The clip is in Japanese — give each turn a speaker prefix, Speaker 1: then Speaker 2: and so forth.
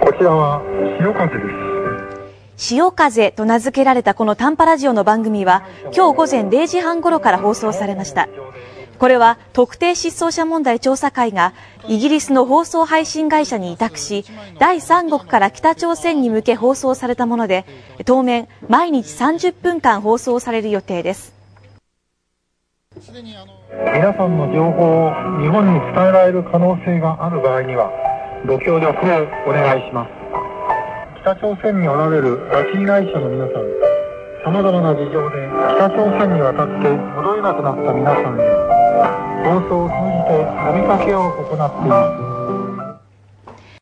Speaker 1: こちらは潮風です
Speaker 2: 潮風と名付けられたこの短波ラジオの番組は今日午前0時半頃から放送されました。これは特定失踪者問題調査会がイギリスの放送配信会社に委託し、第三国から北朝鮮に向け放送されたもので、当面毎日30分間放送される予定です。
Speaker 1: 皆さんの情報を日本に伝えられる可能性がある場合にはご協力をお願いします。北朝鮮におられる拉致被害者の皆さんさまざまな事情で北朝鮮に渡って戻れなくなった皆さんへ放送を通じて呼びかけを行っています。